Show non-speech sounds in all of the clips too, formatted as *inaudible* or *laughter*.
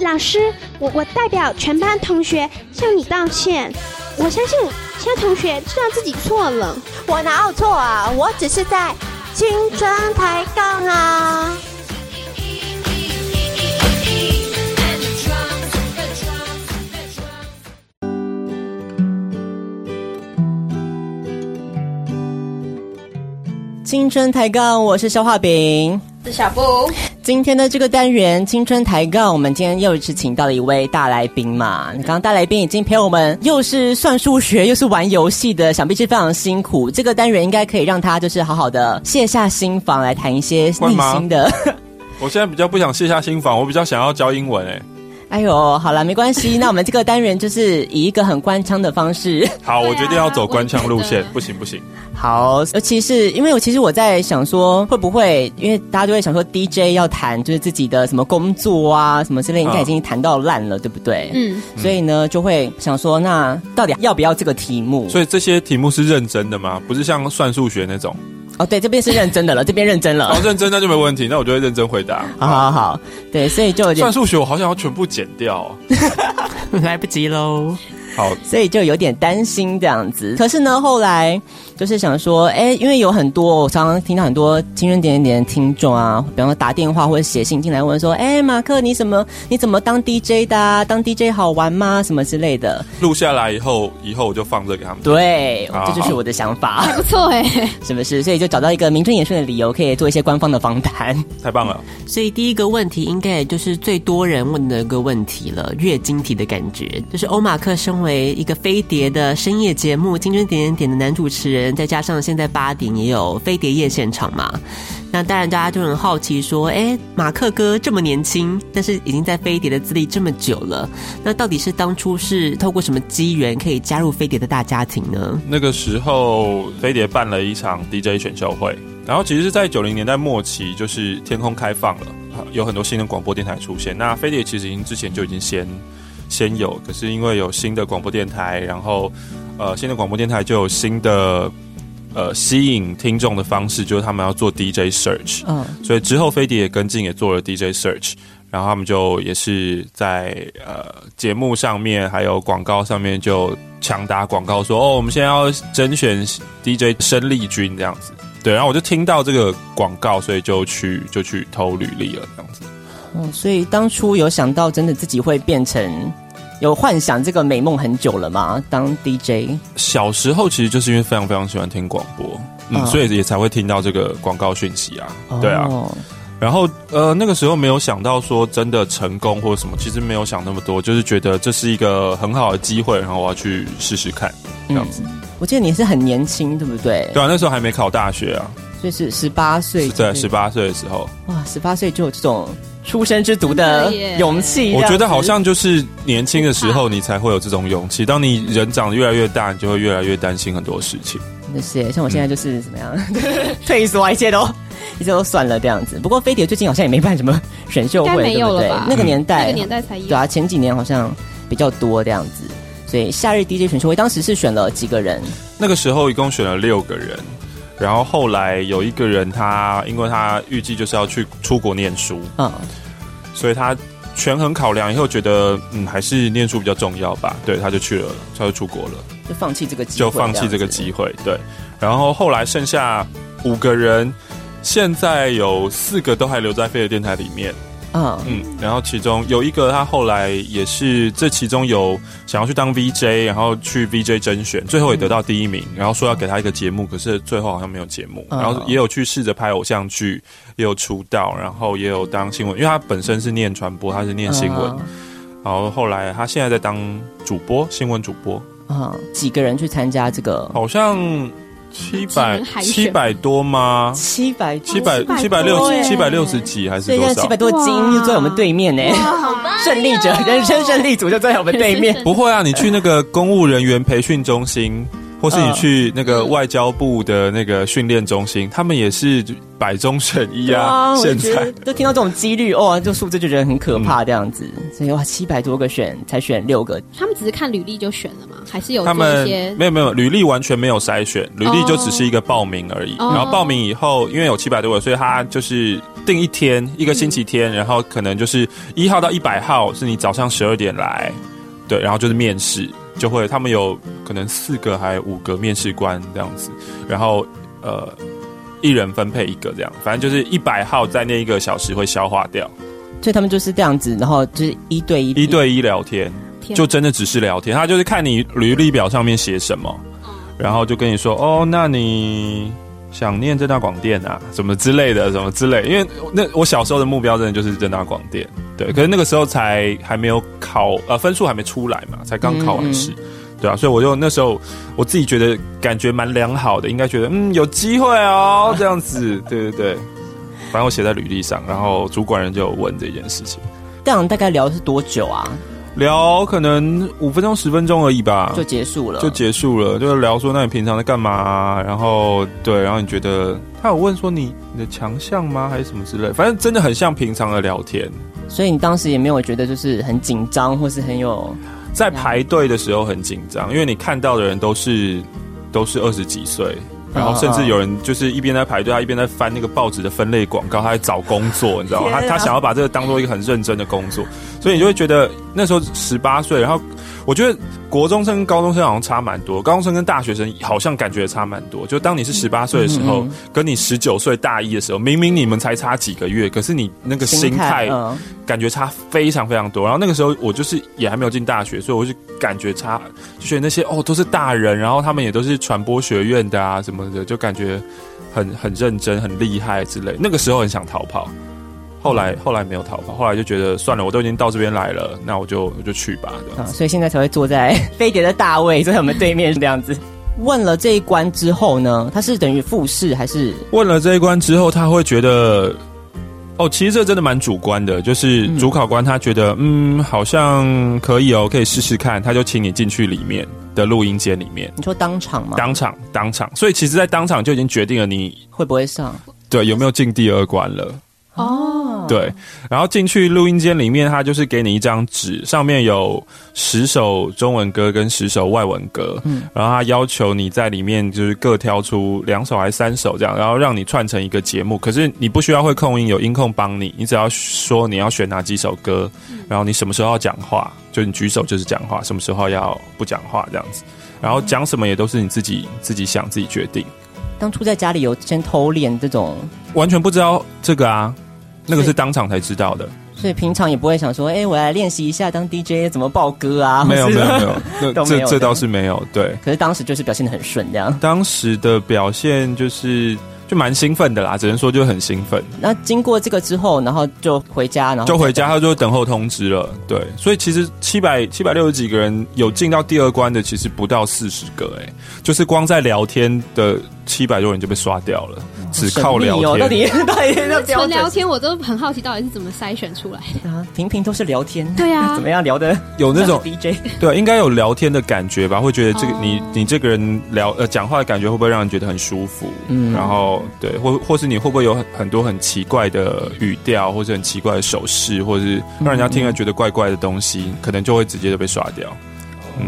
老师，我我代表全班同学向你道歉。我相信其他同学知道自己错了。我哪有错啊？我只是在青春抬杠啊！青春抬杠，我是消化饼，是小布。今天的这个单元青春抬杠，我们今天又一次请到了一位大来宾嘛。你刚刚大来宾已经陪我们，又是算数学，又是玩游戏的，想必是非常辛苦。这个单元应该可以让他就是好好的卸下心防，来谈一些内心的。我现在比较不想卸下心防，我比较想要教英文诶。哎呦，好了，没关系。*laughs* 那我们这个单元就是以一个很官腔的方式。好，我决定要走官腔路线。不行不行。好，尤其是因为我其实我在想说，会不会因为大家都会想说 DJ 要谈就是自己的什么工作啊什么之类，应该已经谈到烂了，对不对？嗯。所以呢，就会想说，那到底要不要这个题目？所以这些题目是认真的吗？不是像算数学那种？哦，对，这边是认真的了，这边认真了。哦，认真那就没问题，那我就会认真回答。*laughs* 好好好，对，所以就算数学，我好想要全部剪掉，*laughs* 来不及喽。好，所以就有点担心这样子。可是呢，后来就是想说，哎，因为有很多我常常听到很多青春点点点的听众啊，比方说打电话或者写信进来问说，哎，马克，你怎么？你怎么当 DJ 的啊？当 DJ 好玩吗？什么之类的。录下来以后，以后我就放这给他们。对，这就是我的想法。还不错哎，*laughs* 是不是？所以就找到一个名正言顺的理由，可以做一些官方的访谈。太棒了。所以第一个问题应该也就是最多人问的一个问题了，月经题的感觉，就是欧马克身为一个飞碟的深夜节目《青春点点点》的男主持人，再加上现在八点也有飞碟夜现场嘛，那当然大家就很好奇说，哎，马克哥这么年轻，但是已经在飞碟的资历这么久了，那到底是当初是透过什么机缘可以加入飞碟的大家庭呢？那个时候飞碟办了一场 DJ 选秀会，然后其实是在九零年代末期，就是天空开放了，有很多新的广播电台出现。那飞碟其实已经之前就已经先。先有，可是因为有新的广播电台，然后，呃，新的广播电台就有新的，呃，吸引听众的方式，就是他们要做 DJ search，嗯，所以之后飞碟也跟进，也做了 DJ search，然后他们就也是在呃节目上面还有广告上面就强打广告说，哦，我们现在要甄选 DJ 生力军这样子，对，然后我就听到这个广告，所以就去就去投履历了这样子。嗯，所以当初有想到真的自己会变成有幻想这个美梦很久了吗？当 DJ 小时候其实就是因为非常非常喜欢听广播，嗯，所以也才会听到这个广告讯息啊，对啊。然后呃那个时候没有想到说真的成功或者什么，其实没有想那么多，就是觉得这是一个很好的机会，然后我要去试试看这样子。我记得你是很年轻，对不对？对啊，那时候还没考大学啊，所以是十八岁，对，十八岁的时候，哇，十八岁就有这种。出生之毒的勇气，我觉得好像就是年轻的时候，你才会有这种勇气。当你人长得越来越大，你就会越来越担心很多事情。那些像我现在就是怎么样，*laughs* 退缩，一切都一切都算了这样子。不过飞碟最近好像也没办什么选秀会，对不对？那个年代，那个年代才有。对啊，前几年好像比较多这样子。所以夏日 DJ 选秀会当时是选了几个人？那个时候一共选了六个人，然后后来有一个人他因为他预计就是要去出国念书，嗯，所以他权衡考量以后觉得嗯还是念书比较重要吧，对，他就去了，他就出国了，就放弃这个机会，就放弃这个机会，对。然后后来剩下五个人，现在有四个都还留在飞的电台里面。嗯嗯，然后其中有一个，他后来也是这其中有想要去当 VJ，然后去 VJ 甄选，最后也得到第一名，然后说要给他一个节目，可是最后好像没有节目，然后也有去试着拍偶像剧，也有出道，然后也有当新闻，因为他本身是念传播，他是念新闻，然后后来他现在在当主播，新闻主播。嗯，几个人去参加这个？好像。七百七百多吗？七百七百七百六七百六十几还是多少？七百多斤就坐在我们对面呢。*laughs* 胜利者，人生胜利组就坐在我们对面。不会啊，你去那个公务人员培训中心。或是你去那个外交部的那个训练中心，他们也是百中选一啊。现在都听到这种几率，哦，这数字就觉得很可怕这样子。所以哇，七百多个选才选六个，他们只是看履历就选了吗？还是有他们没有没有履历完全没有筛选，履历就只是一个报名而已。然后报名以后，因为有七百多个，所以他就是定一天一个星期天，然后可能就是一号到一百号是你早上十二点来，对，然后就是面试。就会，他们有可能四个还五个面试官这样子，然后呃，一人分配一个这样，反正就是一百号在那一个小时会消化掉，所以他们就是这样子，然后就是一对一，一对一聊天，天就真的只是聊天，他就是看你履历表上面写什么，然后就跟你说哦，那你。想念正大广电啊，什么之类的，什么之类。因为那我小时候的目标真的就是正大广电，对。可是那个时候才还没有考，呃，分数还没出来嘛，才刚考完试，嗯嗯对啊。所以我就那时候我自己觉得感觉蛮良好的，应该觉得嗯有机会哦，这样子，*laughs* 对对对。反正我写在履历上，然后主管人就有问这件事情。这样大概聊的是多久啊？聊可能五分钟十分钟而已吧，就结束了，就结束了，就是聊说那你平常在干嘛啊？然后对，然后你觉得他有问说你你的强项吗？还是什么之类？反正真的很像平常的聊天。所以你当时也没有觉得就是很紧张，或是很有在排队的时候很紧张，因为你看到的人都是都是二十几岁。然后甚至有人就是一边在排队，他一边在翻那个报纸的分类广告，他在找工作，你知道吗？他他想要把这个当做一个很认真的工作，所以你就会觉得那时候十八岁，然后我觉得。国中生跟高中生好像差蛮多，高中生跟大学生好像感觉差蛮多。就当你是十八岁的时候，嗯、跟你十九岁大一的时候，明明你们才差几个月，可是你那个心态感觉差非常非常多。然后那个时候我就是也还没有进大学，所以我就感觉差，就觉得那些哦都是大人，然后他们也都是传播学院的啊什么的，就感觉很很认真、很厉害之类。那个时候很想逃跑。后来后来没有逃跑，后来就觉得算了，我都已经到这边来了，那我就我就去吧。啊，所以现在才会坐在 *laughs* 飞碟的大位，坐在我们对面这样子。*laughs* 问了这一关之后呢，他是等于复试还是？问了这一关之后，他会觉得，哦，其实这真的蛮主观的，就是主考官他觉得，嗯，嗯，好像可以哦，可以试试看，他就请你进去里面的录音间里面。你说当场吗？当场，当场。所以其实，在当场就已经决定了你会不会上，对，有没有进第二关了。哦，对，然后进去录音间里面，他就是给你一张纸，上面有十首中文歌跟十首外文歌，嗯，然后他要求你在里面就是各挑出两首还是三首这样，然后让你串成一个节目。可是你不需要会控音，有音控帮你，你只要说你要选哪几首歌，然后你什么时候要讲话，就你举手就是讲话，什么时候要不讲话这样子，然后讲什么也都是你自己自己想自己决定。当初在家里有先偷练这种，完全不知道这个啊。那个是当场才知道的，所以平常也不会想说，哎、欸，我来练习一下当 DJ 怎么报歌啊？没有没有没有，*laughs* 这这倒是没有。对，可是当时就是表现的很顺，这样。当时的表现就是就蛮兴奋的啦，只能说就很兴奋。那经过这个之后，然后就回家，然后就回家，他就等候通知了。对，所以其实七百七百六十几个人有进到第二关的，其实不到四十个、欸，哎，就是光在聊天的。七百多人就被刷掉了，只靠聊天。到底 *laughs* 到底纯聊天，我都很好奇，到底是怎么筛选出来的？啊，平平都是聊天。对啊，*laughs* 怎么样聊的？有那种 DJ，*laughs* 对，应该有聊天的感觉吧？会觉得这个你你这个人聊呃讲话的感觉会不会让人觉得很舒服？嗯，然后对，或或是你会不会有很很多很奇怪的语调，或者很奇怪的手势，或者是让人家听了觉得怪怪的东西，可能就会直接就被刷掉。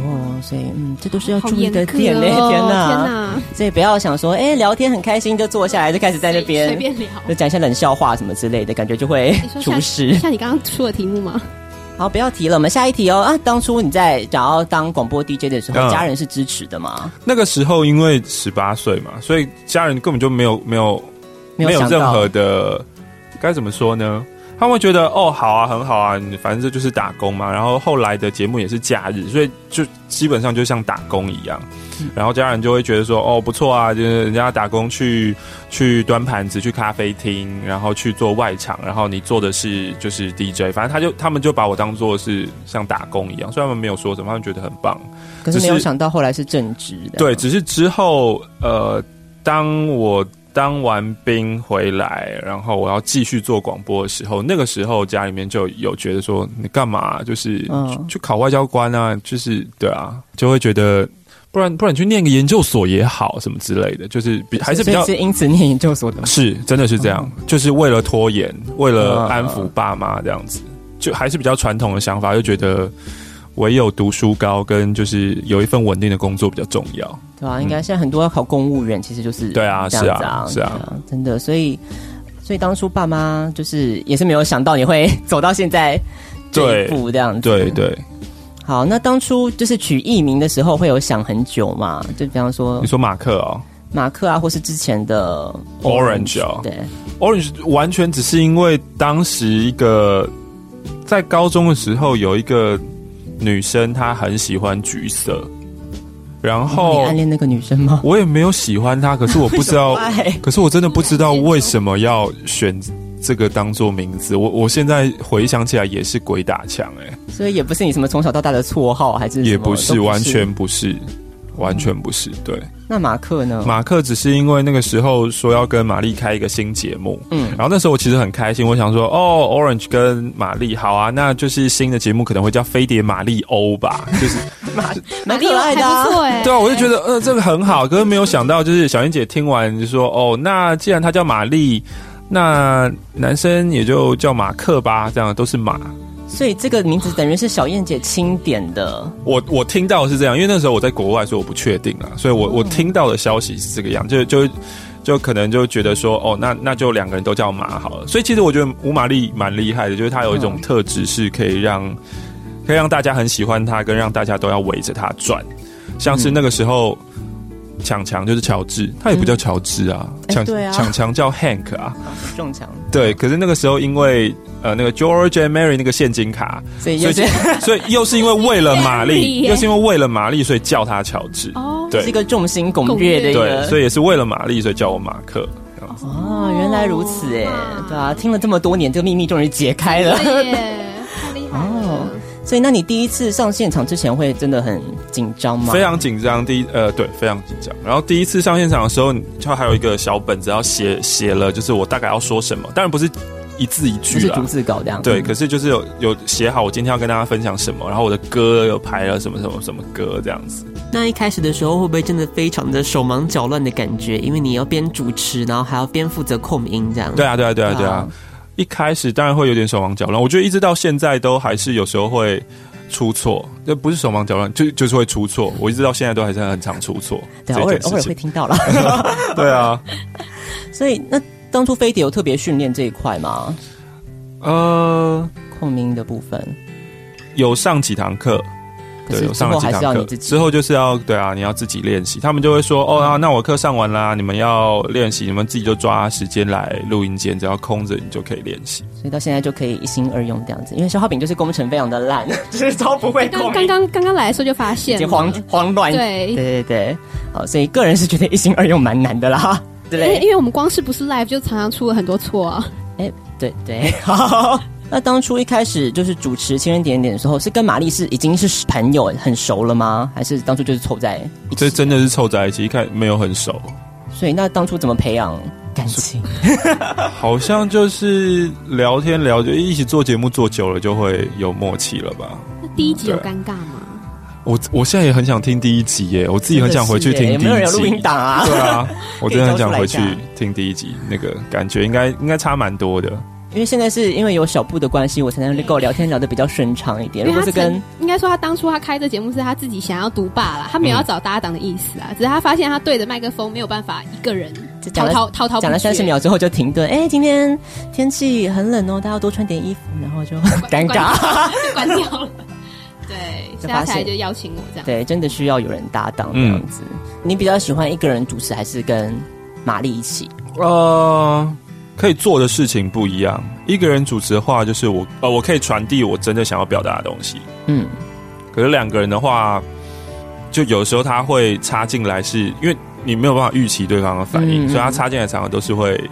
哦，所以嗯，这都是要注意的点嘞，哦天哪！天哪！所以不要想说，哎，聊天很开心就坐下来就开始在那边随便聊。就讲一些冷笑话什么之类的，感觉就会出事。像你刚刚出的题目吗？好，不要提了，我们下一题哦。啊，当初你在想要当广播 DJ 的时候，嗯家人是支持的吗？那个时候因为十八岁嘛，所以家人根本就没有没有没有想到任何的该怎么说呢？他们会觉得哦，好啊，很好啊，你反正这就是打工嘛。然后后来的节目也是假日，所以就基本上就像打工一样。然后家人就会觉得说哦，不错啊，就是人家打工去去端盘子、去咖啡厅，然后去做外场，然后你做的是就是 DJ，反正他就他们就把我当做是像打工一样，虽然他们没有说什么，他们觉得很棒。可是没有想到后来是正职的。对，只是之后呃，当我当完兵回来，然后我要继续做广播的时候，那个时候家里面就有觉得说你干嘛，就是、嗯。去去考外交官啊，就是对啊，就会觉得不然不然你去念个研究所也好，什么之类的，就是比还是比较是因此念研究所的吗。是真的是这样，就是为了拖延，为了安抚嗯爸妈这样子，就还是比较传统的想法，就觉得唯有读书高跟就是有一份稳定的工作比较重要。对啊，应该现在很多要考公务员，其实就是对啊是啊是啊对真的，所以所以当初爸妈就是也是没有想到你会走到现在这一步这样子，对对，好，那当初就是取艺名的时候，会有想很久嘛？就比方说你说马克哦？马克啊，或是之前的 Orange 哦。对，，Orange 完全只是因为当时一个在高中的时候有一个女生，她很喜欢橘色，然后你暗恋那个女生吗？我也没有喜欢她，可是我不知道 *laughs* 可是我真的不知道为什么要选这个当做名字。我我现在回想起来也是鬼打墙哎，所以也不是你什么从小到大的绰号，还是也不是完全不是，完全不是对。那马克呢？马克只是因为那个时候说要跟玛丽开一个新节目，嗯，然后那时候我其实很开心，我想说，哦，Orange 跟玛丽好啊，那就是新的节目可能会叫飞碟玛丽欧吧，就是蛮可爱的、啊还不错哎。对啊，我就觉得呃这个很好，可是没有想到就是小燕姐听完就说，哦，那既然她叫玛丽，那男生也就叫马克吧，这样都是马。所以这个名字等于是小燕姐钦点的。我我听到是这样，因为那时候我在国外，所以我不确定啊，所以我我听到的消息是这个样，就就就可能就觉得说，哦，那那就两个人都叫马好了。所以其实我觉得吴玛丽蛮厉害的，就是她有一种特质是可以让可以让大家很喜欢她，跟让大家都要围着她转。像是那个时候，强强就是乔治，他也不叫乔治啊，强哎对啊强强叫 Hank 啊，*laughs* 中奖，对。可是那个时候因为呃那个 George and Mary 那个现金卡，所以所以又是所以又是因为为了玛丽，*laughs* 又是因为为了玛丽，所以叫他乔治。哦，对是一个众星拱月的一对，个。所以也是为了玛丽，所以叫我马克。哦，原来如此哎，对啊，听了这么多年，这个秘密终于解开了。*laughs* 所以，那你第一次上现场之前会真的很紧张吗？非常紧张，第一呃对，非常紧张。然后第一次上现场的时候，就还有一个小本子要写写了，就是我大概要说什么，当然不是一字一句啦是逐字稿这样。对，可是就是有有写好我今天要跟大家分享什么，然后我的歌有排了什么什么什么歌这样子。那一开始的时候会不会真的非常的手忙脚乱的感觉？因为你要边主持，然后还要边负责控音这样。对啊，对啊，对啊，对啊。一开始当然会有点手忙脚乱，我觉得一直到现在都还是有时候会出错，这不是手忙脚乱，就就是会出错。我一直到现在都还是很常出错，偶尔偶尔会。听到啦。*laughs* 对啊，*laughs* 所以，那当初飞碟有特别训练这一块吗？呃，控音的部分，有上几堂课。对，可是有上了几之后还是要堂课，你自己之后就是要对啊，你要自己练习。他们就会说，哦啊，那我课上完啦，你们要练习，你们自己就抓时间来录音间，只要空着，你就可以练习。所以到现在就可以一心二用这样子。因为消化饼就是工程非常的烂，就是超不会刚刚刚刚刚来的时候就发现了已经慌慌乱。对对对对，好，所以个人是觉得一心二用蛮难的啦，对？因为因为我们光是不是 live 就常常出了很多错啊。哎，对对，好。*laughs* 那当初一开始就是主持《情人点点》的时候，是跟玛丽是已经是朋友很熟了吗？还是当初就是凑在一起？这真的是凑在一起，一看没有很熟，所以那当初怎么培养感情？*laughs* 好像就是聊天聊，就一起做节目做久了，就会有默契了吧。那第一集有尴尬吗？我我现在也很想听第一集耶，我自己很想回去听第一集。有没有人有录音档啊？对啊，我真的很想回去 *laughs* 听第一集，那个感觉应该应该差蛮多的。因为现在是因为有小布的关系，我才能够聊天聊得比较顺畅一点。如果是跟应该说他当初他开这节目是他自己想要独霸啦，他没有要找搭档的意思啊，嗯、只是他发现他对着麦克风没有办法一个人 *laughs* 滔滔滔滔，讲了三十秒之后就停顿。哎，今天天气很冷哦，大家要多穿点衣服，然后就 *laughs* 尴尬关，关掉了。*laughs* 对，下台就邀请我这样。对，真的需要有人搭档这样子。嗯、你比较喜欢一个人主持还是跟玛丽一起？呃。可以做的事情不一样。一个人主持的话，就是我呃，我可以传递我真的想要表达的东西。嗯，可是两个人的话，就有时候他会插进来是，是因为你没有办法预期对方的反应，嗯、所以他插进来常常都是会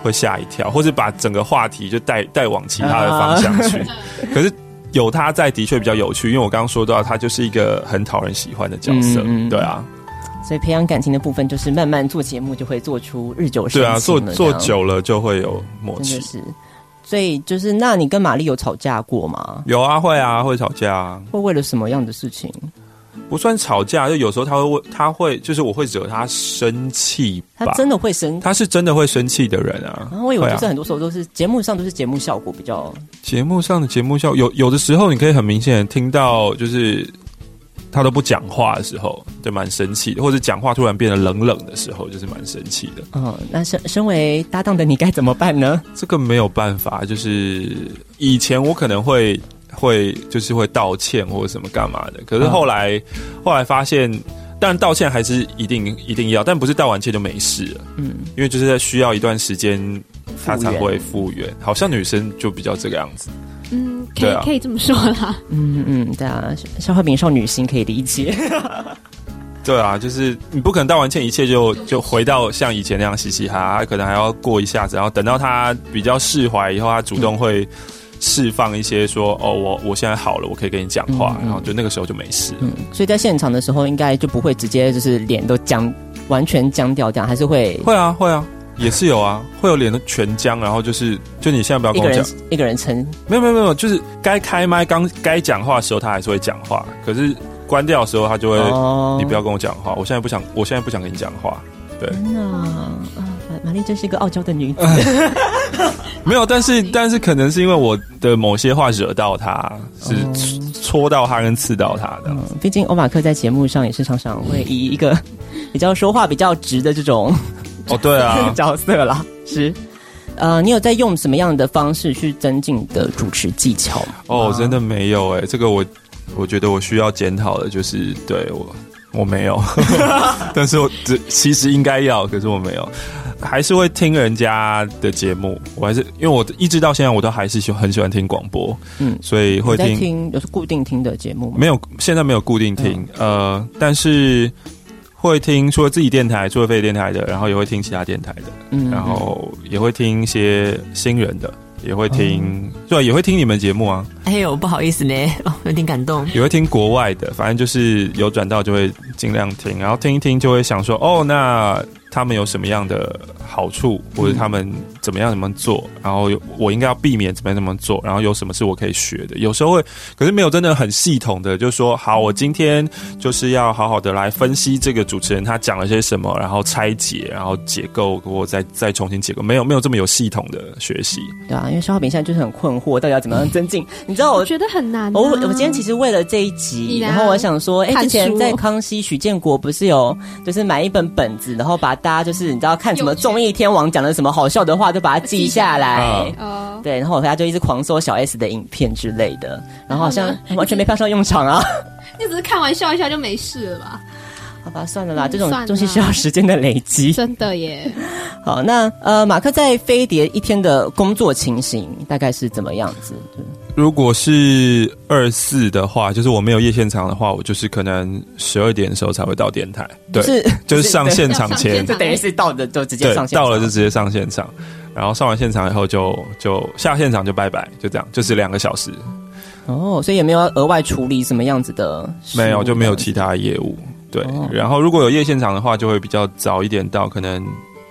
会吓一跳，或是把整个话题就带带往其他的方向去。啊、*laughs* *laughs* 可是有他在，的确比较有趣，因为我刚刚说到，他就是一个很讨人喜欢的角色。嗯、对啊。所以培养感情的部分，就是慢慢做节目就会做出日久生情。对啊，做做久了就会有默契。是，所以就是，那你跟玛丽有吵架过吗？有啊，会啊，会吵架啊。会为了什么样的事情？不算吵架，就有时候他会问，他会就是我会惹他生气。他真的会生，他是真的会生气的人啊。然后我以为就是很多时候都是节目上都是节目效果比较。节目上的节目效有有的时候你可以很明显听到就是。他都不讲话的时候，就蛮生气的；或者讲话突然变得冷冷的时候，就是蛮生气的。嗯，那身身为搭档的你该怎么办呢？这个没有办法，就是以前我可能会会就是会道歉或者什么干嘛的，可是后来、嗯、后来发现，当然道歉还是一定一定要，但不是道完歉就没事了。嗯，因为就是在需要一段时间，他才会复原。好像女生就比较这个样子。嗯，可以、啊、可以这么说啦。嗯嗯，对啊，消化饼少女心可以理解。*laughs* 对啊，就是你不可能道完歉，一切就就回到像以前那样嘻嘻哈哈，可能还要过一下子，然后等到他比较释怀以后，他主动会释放一些说：“嗯、哦，我我现在好了，我可以跟你讲话。嗯”然后就那个时候就没事。嗯，所以在现场的时候，应该就不会直接就是脸都僵，完全僵掉，这样还是会会啊会啊。也是有啊，会有脸都全僵，然后就是，就你现在不要跟我讲，一个人撑，没有没有没有，就是该开麦刚该讲话的时候，他还是会讲话，可是关掉的时候，他就会，哦、你不要跟我讲话，我现在不想，我现在不想跟你讲话，对。那啊，玛丽真是一个傲娇的女子，*laughs* 没有，但是但是可能是因为我的某些话惹到他，是戳到他跟刺到他的。嗯，毕竟欧马克在节目上也是常常会以一个比较说话比较直的这种。哦，对啊，*laughs* 角色啦，是，呃，你有在用什么样的方式去增进你的主持技巧吗？哦，真的没有哎，这个我我觉得我需要检讨的，就是对我我没有，*laughs* 但是我这其实应该要，可是我没有，还是会听人家的节目，我还是因为我一直到现在我都还是喜很喜欢听广播，嗯，所以会听，听有是固定听的节目吗？没有，现在没有固定听，嗯、呃，但是。会听除了自己电台，除了飞碟电台的，然后也会听其他电台的，嗯，然后也会听一些新人的，也会听，哦、对，也会听你们节目啊。哎呦，不好意思呢，哦，*laughs* 有点感动。也会听国外的，反正就是有转到就会尽量听，然后听一听就会想说，哦，那。他们有什么样的好处，或者他们怎么样怎么做，然后我应该要避免怎么样怎么做，然后有什么是我可以学的？有时候会，可是没有真的很系统的，就是说，好，我今天就是要好好的来分析这个主持人他讲了些什么，然后拆解，然后解构，我再再重新解构，没有没有这么有系统的学习。对啊，因为消化饼现在就是很困惑，到底要怎么样增进？你知道我，觉得很难、啊。我我今天其实为了这一集，然后我想说，哎，之前在康熙许建国不是有就是买一本本子，然后把大家就是你知道。看什么综艺天王讲的什么好笑的话，就把它记下来。哦，对，然后我回家就一直狂搜小 S 的影片之类的，然后好像 *laughs* 完全没派上用场啊。*laughs* 你只是看玩笑一下就没事了吧？好吧，算了啦，这种东西需要时间的累积。真的耶。*laughs* 好，那呃，马克在飞碟一天的工作情形大概是怎么样子？如果是二四的话，就是我没有夜现场的话，我就是可能十二点的时候才会到电台。对，是就是上现场前，就等于是到的就直接上现场，到了就直接上现场，然后上完现场以后就就下现场就拜拜，就这样，就是两个小时。哦，所以也没有额外处理什么样子的，没有就没有其他业务。对，哦、然后如果有夜现场的话，就会比较早一点到，可能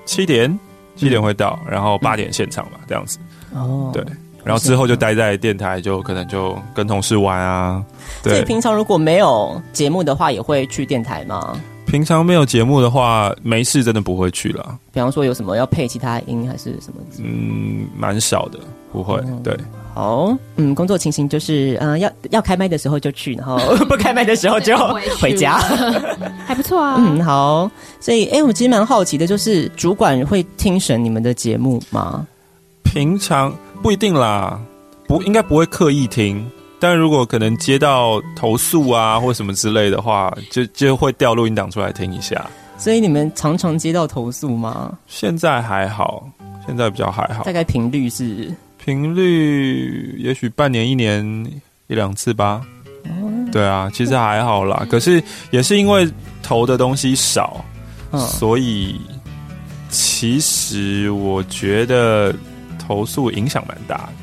七点七点会到，嗯、然后八点现场吧，这样子。哦，对。然后之后就待在电台，就可能就跟同事玩啊。对。所以平常如果没有节目的话，也会去电台吗？平常没有节目的话，没事真的不会去了。比方说有什么要配其他音还是什么？嗯，蛮少的，不会。嗯、对，好，嗯，工作情形就是，嗯、呃，要要开麦的时候就去，然后 *laughs* 不开麦的时候就回家，*laughs* 还不错啊。嗯，好。所以，哎、欸，我其实蛮好奇的，就是主管会听审你们的节目吗？平常不一定啦，不应该不会刻意听。但如果可能接到投诉啊或什么之类的话，就就会调录音档出来听一下。所以你们常常接到投诉吗？现在还好，现在比较还好。大概频率是？频率也许半年一年一两次吧。哦，对啊，其实还好啦。可是也是因为投的东西少，嗯，所以其实我觉得投诉影响蛮大的。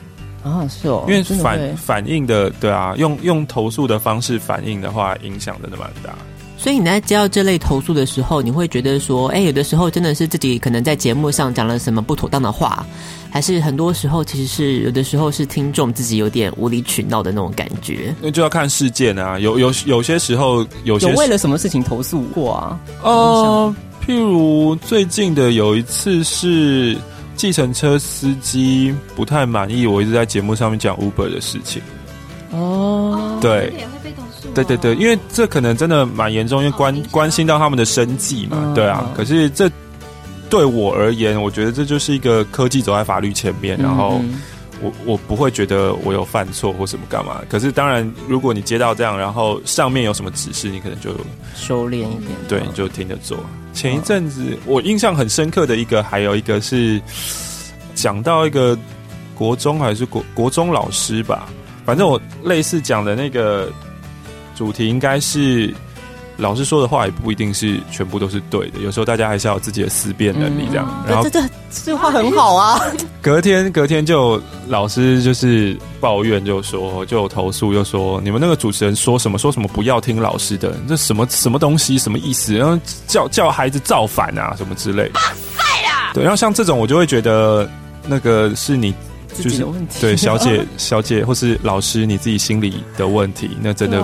啊，是哦，因为反反应的，对啊，用用投诉的方式反应的话，影响真的蛮大。所以你在接到这类投诉的时候，你会觉得说，哎、欸，有的时候真的是自己可能在节目上讲了什么不妥当的话，还是很多时候其实是有的时候是听众自己有点无理取闹的那种感觉。那就要看事件啊，有有有些时候有些有为了什么事情投诉过啊？呃，譬如最近的有一次是。计程车司机不太满意，我一直在节目上面讲 Uber 的事情。哦，对，对对对，因为这可能真的蛮严重，因为关关心到他们的生计嘛。对啊，可是这对我而言，我觉得这就是一个科技走在法律前面，然后我我不会觉得我有犯错或什么干嘛。可是当然，如果你接到这样，然后上面有什么指示，你可能就收敛一点，对，你就听着做。前一阵子我印象很深刻的一个，还有一个是讲到一个国中还是国国中老师吧，反正我类似讲的那个主题应该是。老师说的话也不一定是全部都是对的，有时候大家还是要有自己的思辨能力这样。嗯、然后这这这话很好啊。隔天隔天就老师就是抱怨，就说就投诉，就说你们那个主持人说什么说什么不要听老师的，这什么什么东西什么意思？然后叫叫孩子造反啊什么之类的。哇塞啦！对，然后像这种我就会觉得那个是你就是对小姐小姐或是老师你自己心里的问题，那真的。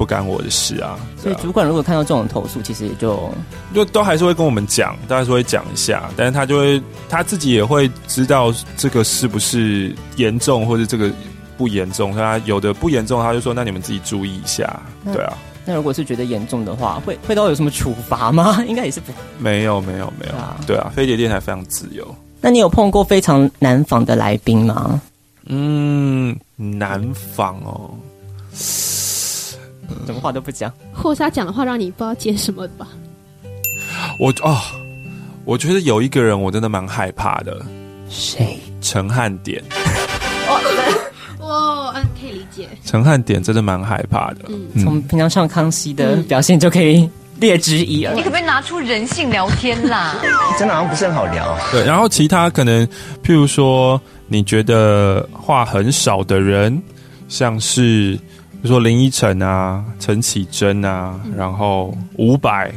不干我的事啊！所以主管如果看到这种投诉，其实也就就都还是会跟我们讲，都还是会讲一下，但是他就会他自己也会知道这个是不是严重，或者这个不严重。他有的不严重，他就说那你们自己注意一下。对啊，那如果是觉得严重的话，会会到有什么处罚吗？应该也是不没有没有没有。对啊，飞碟电台非常自由。那你有碰过非常难访的来宾吗？嗯，难访哦。什么话都不讲，或是他讲的话让你不知道接什么的吧？我啊、哦，我觉得有一个人我真的蛮害怕的。谁？陈汉典。哦，*laughs* 我嗯可以理解。陈汉典真的蛮害怕的。嗯，从平常上康熙的表现就可以略知一二。你可不可以拿出人性聊天啦？*laughs* 真的好像不是很好聊。对，然后其他可能，譬如说，你觉得话很少的人，像是。比如说林依晨啊、陈绮贞啊，然后伍佰，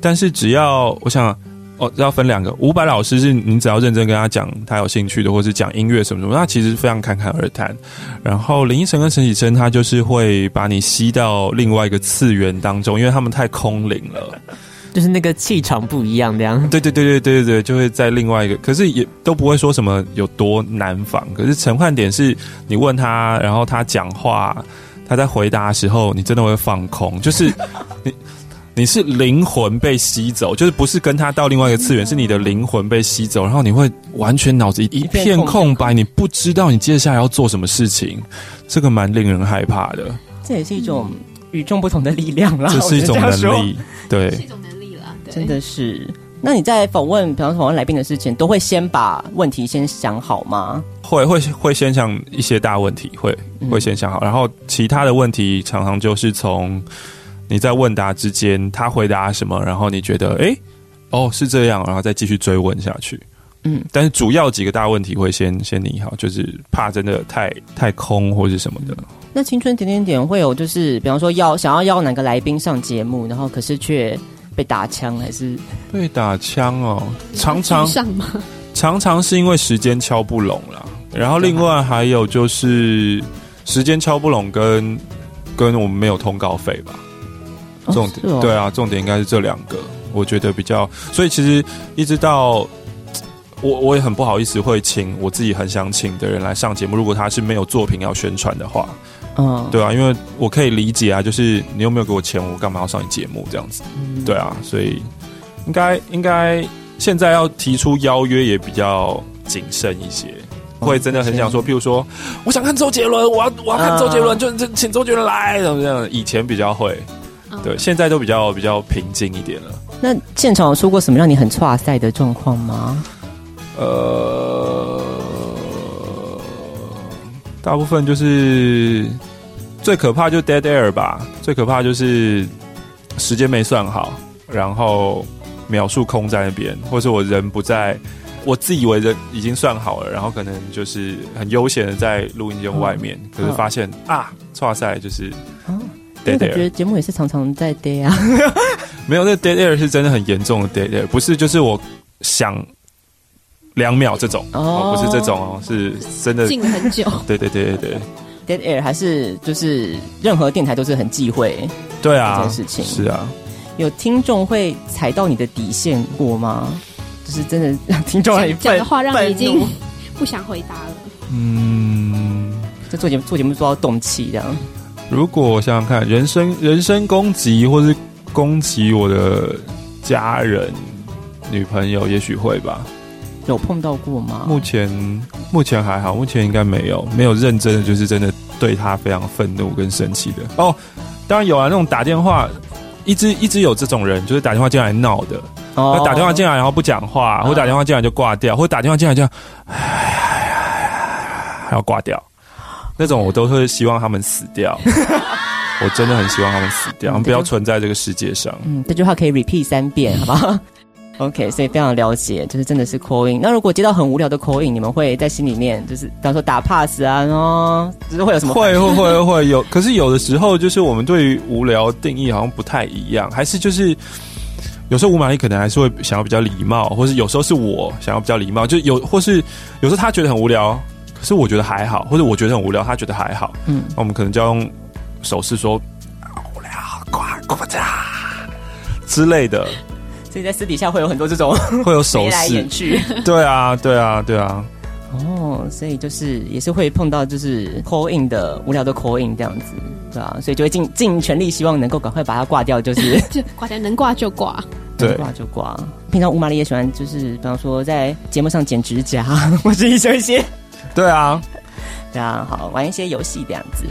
但是只要我想哦，要分两个。伍佰老师是你只要认真跟他讲他有兴趣的，或是讲音乐什么什么，他其实非常侃侃而谈。然后林依晨跟陈绮贞，他就是会把你吸到另外一个次元当中，因为他们太空灵了。就是那个气场不一样，这样。对对对对对对对，就会在另外一个，可是也都不会说什么有多难防。可是陈汉典是你问他，然后他讲话。他在回答的时候，你真的会放空，就是 *laughs* 你你是灵魂被吸走，就是不是跟他到另外一个次元，是你的灵魂被吸走，然后你会完全脑子一片空白，你不知道你接下来要做什么事情，这个蛮令人害怕的。这也是一种与众不同的力量啦，这是一种能力，对，是一种能力啦，真的是。那你在访问，比方说访问来宾的事情，都会先把问题先想好吗？会会会先想一些大问题，会会先想好，然后其他的问题常常就是从你在问答之间，他回答什么，然后你觉得哎，哦是这样，然后再继续追问下去。嗯，但是主要几个大问题会先先拟好，就是怕真的太太空或是什么的。那青春点点点会有就是，比方说要想要邀哪个来宾上节目，然后可是却。被打枪还是被打枪哦？常常常常是因为时间敲不拢啦，然后另外还有就是时间敲不拢跟跟我们没有通告费吧？重点、对啊，重点应该是这两个，我觉得比较。所以其实一直到我我也很不好意思会请我自己很想请的人来上节目，如果他是没有作品要宣传的话，嗯，对啊，因为我可以理解啊，就是你又没有给我钱，我干嘛要上你节目这样子？对啊，所以应该应该现在要提出邀约也比较谨慎一些。会真的很想说，譬如说，我想看周杰伦，我要我要看周杰伦，就就请周杰伦来，怎么这样？以前比较会，对，现在都比较比较平静一点了。那现场有出过什么让你很挫赛的状况吗？呃，大部分就是最可怕就是 dead air 吧，最可怕就是时间没算好，然后秒数空在那边，或是我人不在。我自以为的已经算好了，然后可能就是很悠闲的在录音间外面，可是发现啊，错赛就是啊，我觉得节目也是常常在 dead 啊，*laughs* 没有，那 dead air 是真的很严重的 dead air，不是就是我想两秒这种哦，不是这种哦，是真的静了很久。*laughs* 对对对对对，dead air 还是就是任何电台都是很忌讳对啊这件事情，是啊，有听众会踩到你的底线过吗？就是真的让听众来讲的话，让你已经 *laughs* 不想回答了。嗯，在做节目做节目做到动气这样。如果我想想看，人身人身攻击，或是攻击我的家人、女朋友，也许会吧。有碰到过吗？目前目前还好，目前应该没有，没有认真的，就是真的对他非常愤怒跟生气的。哦，当然有啊，那种打电话，一直一直有这种人，就是打电话进来闹的。哦，打电话进来然后不讲话，哦、或打电话进来就挂掉，或打电话进来就，哎还要挂掉，那种我都会希望他们死掉。我真的很希望他们死掉，不要存在这个世界上。嗯，这句话可以 repeat 三遍，好不好？OK，所以非常了解，就是真的是 call in。那如果接到很无聊的 call in，你们会在心里面就是，比方说打 pass 啊，然后就是会有什么？会会 *laughs* 会会有，可是有的时候就是我们对于无聊定义好像不太一样，还是就是。有时候吴玛丽可能还是会想要比较礼貌，或是有时候是我想要比较礼貌，就有或是有时候他觉得很无聊，可是我觉得还好，或者我觉得很无聊，他觉得还好。嗯，那我们可能就要用手势说无聊，挂挂家之类的。所以在私底下会有很多这种会有手势，来眼去。*laughs* 对啊，对啊，对啊。*laughs* 哦，所以就是也是会碰到就是 call in 的无聊的 call in 这样子，对啊，所以就会尽尽全力希望能够赶快把它挂掉，就是 *laughs* 就挂掉，能挂就挂，能挂就挂。平常吴玛丽也喜欢就是，比方说在节目上剪指甲或者一些一些，对啊，对啊，好玩一些游戏这样子。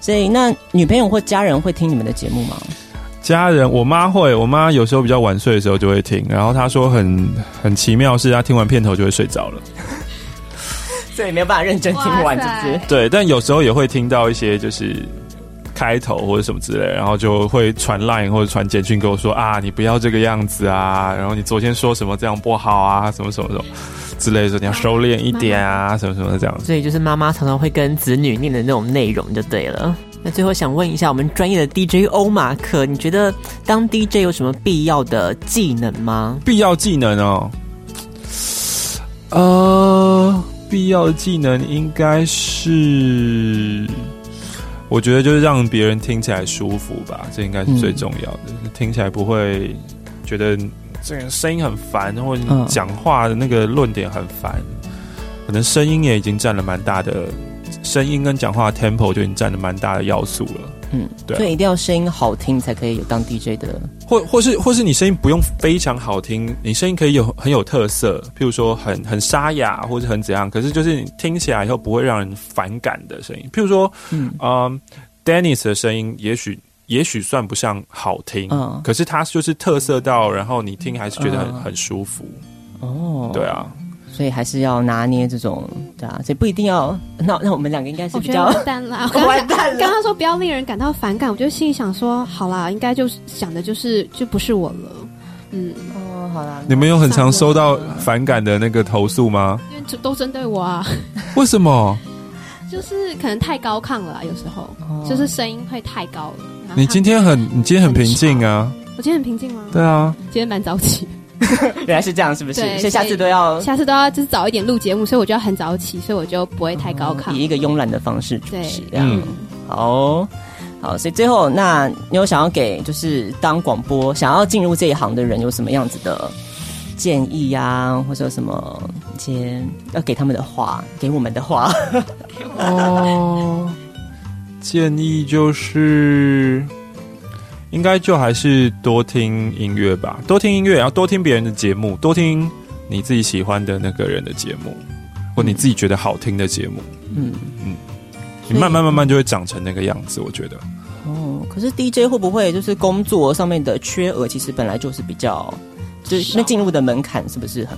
所以那女朋友或家人会听你们的节目吗？家人，我妈会，我妈有时候比较晚睡的时候就会听，然后她说很很奇妙，是她听完片头就会睡着了。*laughs* 所以没有办法认真听完，是不是？对，但有时候也会听到一些就是开头或者什么之类，然后就会传 line 或者传简讯跟我说啊，你不要这个样子啊，然后你昨天说什么这样不好啊，什么什么什么之类的，说你要收敛一点啊，什么什么这样。所以就是妈妈常常会跟子女念的那种内容就对了。那最后想问一下，我们专业的 DJ 欧马克，你觉得当 DJ 有什么必要的技能吗？必要技能哦，呃。必要的技能应该是，我觉得就是让别人听起来舒服吧，这应该是最重要的。嗯、听起来不会觉得这个声音很烦，或者讲话的那个论点很烦。嗯、可能声音也已经占了蛮大的，声音跟讲话 tempo 就已经占了蛮大的要素了。嗯，对，所以一定要声音好听才可以有当 DJ 的，或或是或是你声音不用非常好听，你声音可以有很有特色，譬如说很很沙哑或者很怎样，可是就是你听起来以后不会让人反感的声音，譬如说，嗯、呃、Dennis 的声音也许也许算不上好听，嗯，可是他就是特色到，然后你听还是觉得很、嗯、很舒服，哦，对啊。所以还是要拿捏这种，对啊，所以不一定要。那那我们两个应该是比较完蛋了。*laughs* 完蛋了。刚刚说不要令人感到反感，我就心里想说，好啦，应该就是想的就是就不是我了。嗯，哦，好啦。你们有很常收到反感的那个投诉吗？因为都针对我啊。*laughs* 为什么？就是可能太高亢了，有时候、哦、就是声音会太高了。你今天很，你今天很平静啊。我今天很平静吗？对啊，今天蛮早起。*laughs* 原来是这样，是不是？所以下次都要，下次都要就是早一点录节目，所以我就要很早起，所以我就不会太高亢，以一个慵懒的方式主持。对，这样。嗯，好，好，所以最后，那你有想要给就是当广播想要进入这一行的人有什么样子的建议呀、啊，或者有什么一些要给他们的话，*laughs* 给我们的话？哦，*laughs* 建议就是。应该就还是多听音乐吧，多听音乐，然后多听别人的节目，多听你自己喜欢的那个人的节目，或你自己觉得好听的节目。嗯嗯，你慢慢慢慢就会长成那个样子，我觉得。哦，可是 DJ 会不会就是工作上面的缺额，其实本来就是比较，就是那进入的门槛是不是很？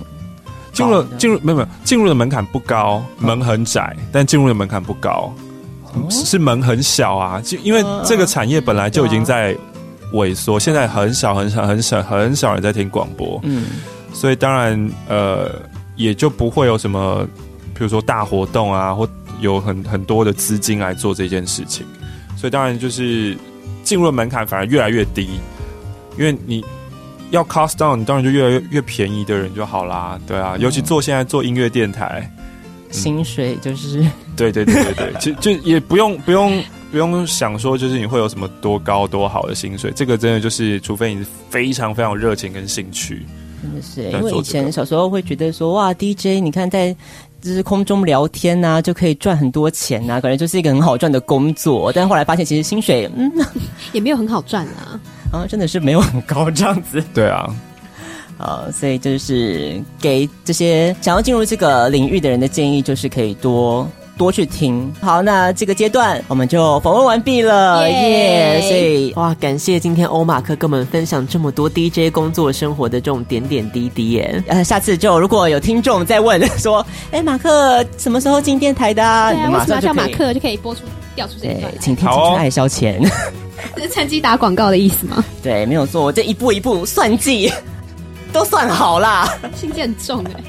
进入进入没有没有进入的门槛不高，门很窄，但进入的门槛不高，是门很小啊，就因为这个产业本来就已经在。萎缩，现在很少很少很少很少人在听广播，嗯，所以当然呃也就不会有什么，比如说大活动啊，或有很很多的资金来做这件事情，所以当然就是进入的门槛反而越来越低，因为你要 cost down，你当然就越来越越便宜的人就好啦，对啊，尤其做现在做音乐电台，嗯，薪水就是。对对对对对，就就也不用不用。不用想说，就是你会有什么多高多好的薪水，这个真的就是，除非你是非常非常热情跟兴趣。真的是，因为以前小时候会觉得说，哇，DJ，你看在就是空中聊天呐、啊，就可以赚很多钱呐、啊，感觉就是一个很好赚的工作。但后来发现，其实薪水嗯 *laughs* 也没有很好赚啊，*laughs* 啊，真的是没有很高这样子。对啊，*laughs* 啊，所以就是给这些想要进入这个领域的人的建议，就是可以多。多去听。好，那这个阶段我们就访问完毕了，耶、yeah! yeah！所以哇，感谢今天欧马克跟我们分享这么多 DJ 工作生活的这种点点滴滴耶。呃，下次就如果有听众再问说，哎，马克什么时候进电台的、啊？对啊，为什么要叫马克就可以播出调出这一段？请听青春爱消遣，这 *laughs* 是趁机打广告的意思吗？对，没有错，我这一步一步算计都算好啦，心机很重哎。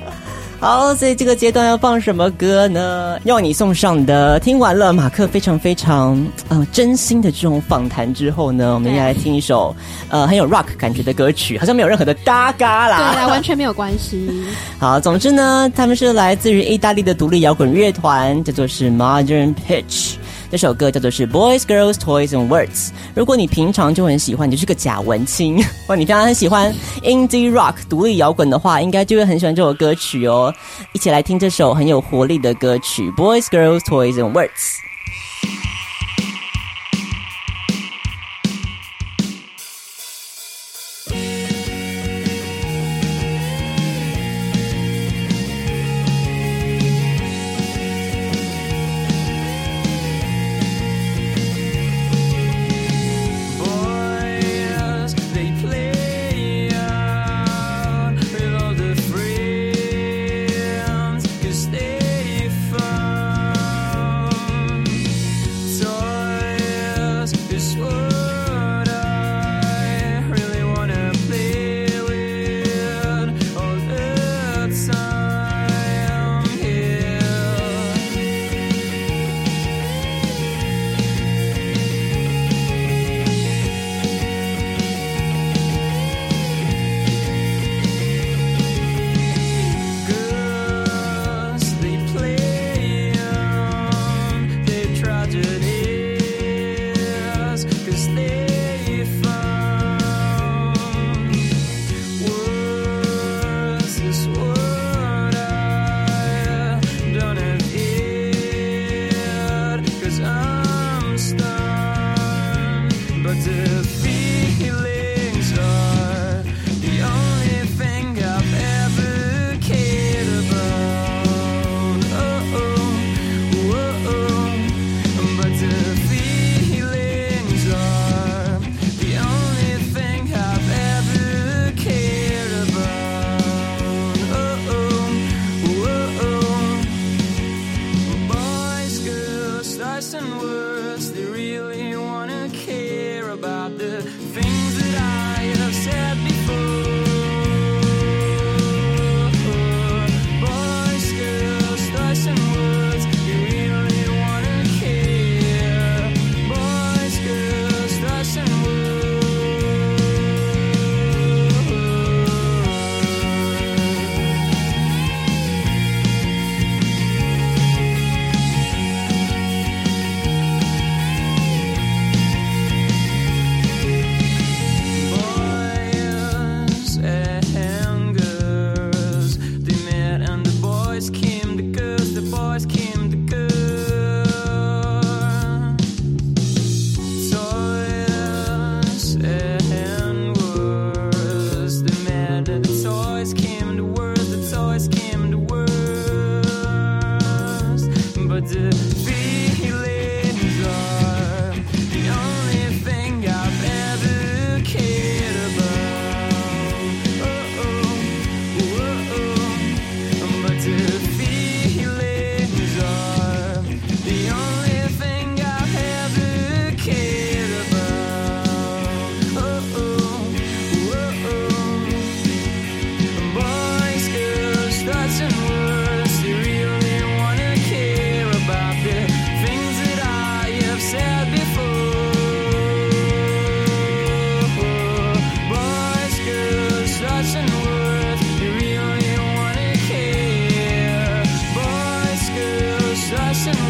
好，所以这个阶段要放什么歌呢？要你送上的。听完了马克非常非常嗯、呃、真心的这种访谈之后呢，我们要来听一首呃很有 rock 感觉的歌曲，好像没有任何的搭嘎啦，对啦，完全没有关系。*laughs* 好，总之呢，他们是来自于意大利的独立摇滚乐团，叫做是 Modern Pitch。这首歌叫做是 Boys, Girls, Toys and Words。如果你平常就很喜欢，你就是个假文青，*laughs* 或你平常很喜欢 Indie Rock 独立摇滚的话，应该就会很喜欢这首歌曲哦。一起来听这首很有活力的歌曲 Boys, Girls, Toys and Words。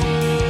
world.